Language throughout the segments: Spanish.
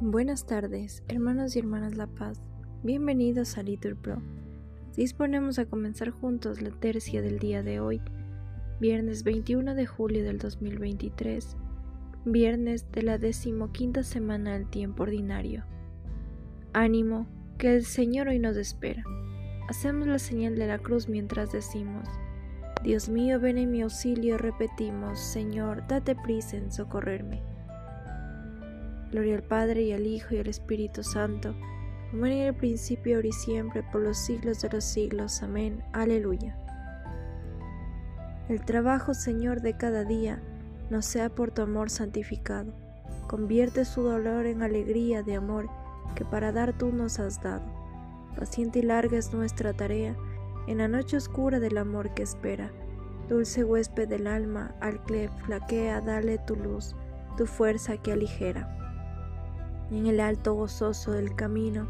Buenas tardes, hermanos y hermanas La Paz. Bienvenidos a Litur Pro. Disponemos a comenzar juntos la tercia del día de hoy, viernes 21 de julio del 2023, viernes de la decimoquinta semana del tiempo ordinario. Ánimo, que el Señor hoy nos espera. Hacemos la señal de la cruz mientras decimos, Dios mío, ven en mi auxilio, repetimos, Señor, date prisa en socorrerme. Gloria al Padre y al Hijo y al Espíritu Santo, como en el principio, ahora y siempre, por los siglos de los siglos. Amén. Aleluya. El trabajo, Señor, de cada día, no sea por tu amor santificado. Convierte su dolor en alegría de amor que para dar tú nos has dado. Paciente y larga es nuestra tarea, en la noche oscura del amor que espera. Dulce huésped del alma, al que flaquea, dale tu luz, tu fuerza que aligera en el alto gozoso del camino,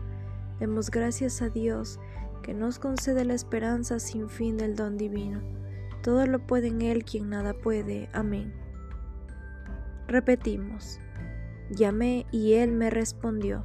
demos gracias a Dios que nos concede la esperanza sin fin del don divino. Todo lo puede en Él quien nada puede. Amén. Repetimos, llamé y Él me respondió.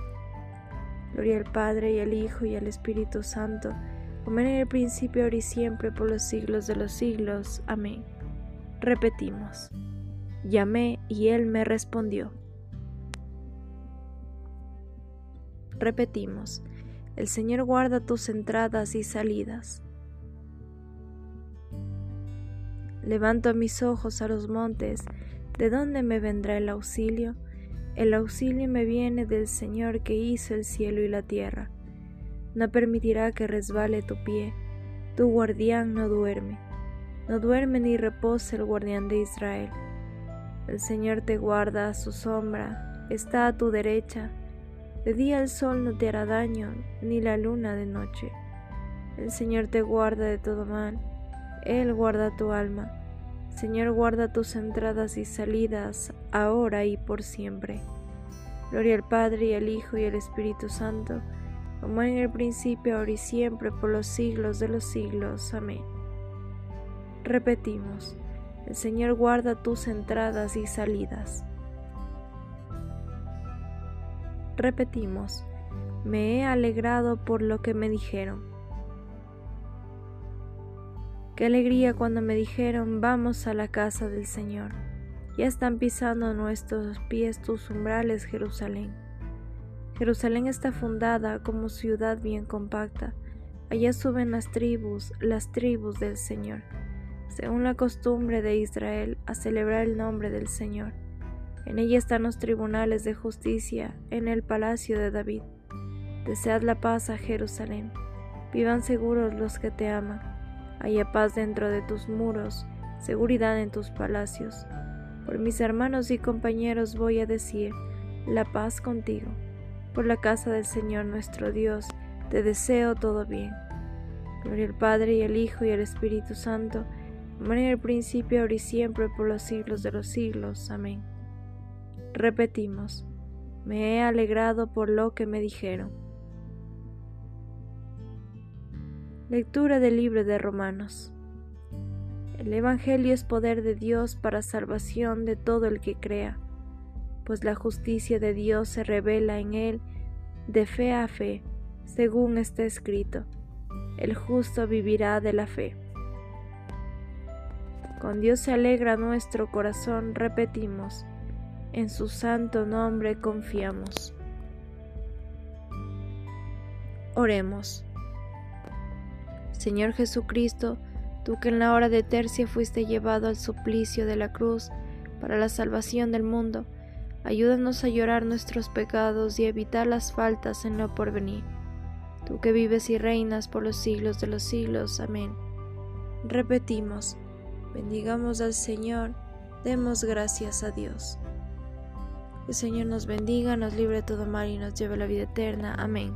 Gloria al Padre y al Hijo y al Espíritu Santo, como en el principio, ahora y siempre, por los siglos de los siglos. Amén. Repetimos. Llamé y Él me respondió. Repetimos, el Señor guarda tus entradas y salidas. Levanto mis ojos a los montes, ¿de dónde me vendrá el auxilio? El auxilio me viene del Señor que hizo el cielo y la tierra. No permitirá que resbale tu pie, tu guardián no duerme, no duerme ni reposa el guardián de Israel. El Señor te guarda a su sombra, está a tu derecha, de día el sol no te hará daño, ni la luna de noche. El Señor te guarda de todo mal, Él guarda tu alma. Señor guarda tus entradas y salidas, ahora y por siempre. Gloria al Padre y al Hijo y al Espíritu Santo, como en el principio, ahora y siempre, por los siglos de los siglos. Amén. Repetimos, el Señor guarda tus entradas y salidas. Repetimos, me he alegrado por lo que me dijeron. Qué alegría cuando me dijeron, vamos a la casa del Señor. Ya están pisando nuestros pies tus umbrales, Jerusalén. Jerusalén está fundada como ciudad bien compacta. Allá suben las tribus, las tribus del Señor, según la costumbre de Israel, a celebrar el nombre del Señor. En ella están los tribunales de justicia, en el palacio de David. Desead la paz a Jerusalén. Vivan seguros los que te aman. Haya paz dentro de tus muros, seguridad en tus palacios. Por mis hermanos y compañeros voy a decir, la paz contigo. Por la casa del Señor nuestro Dios, te deseo todo bien. Gloria al Padre y al Hijo y al Espíritu Santo, como en el principio, ahora y siempre, por los siglos de los siglos. Amén. Repetimos, me he alegrado por lo que me dijeron. Lectura del libro de Romanos. El Evangelio es poder de Dios para salvación de todo el que crea, pues la justicia de Dios se revela en él de fe a fe, según está escrito, el justo vivirá de la fe. Con Dios se alegra nuestro corazón, repetimos, en su santo nombre confiamos. Oremos. Señor Jesucristo, tú que en la hora de tercia fuiste llevado al suplicio de la cruz para la salvación del mundo, ayúdanos a llorar nuestros pecados y evitar las faltas en lo porvenir. Tú que vives y reinas por los siglos de los siglos. Amén. Repetimos, bendigamos al Señor, demos gracias a Dios. el Señor nos bendiga, nos libre de todo mal y nos lleve a la vida eterna. Amén.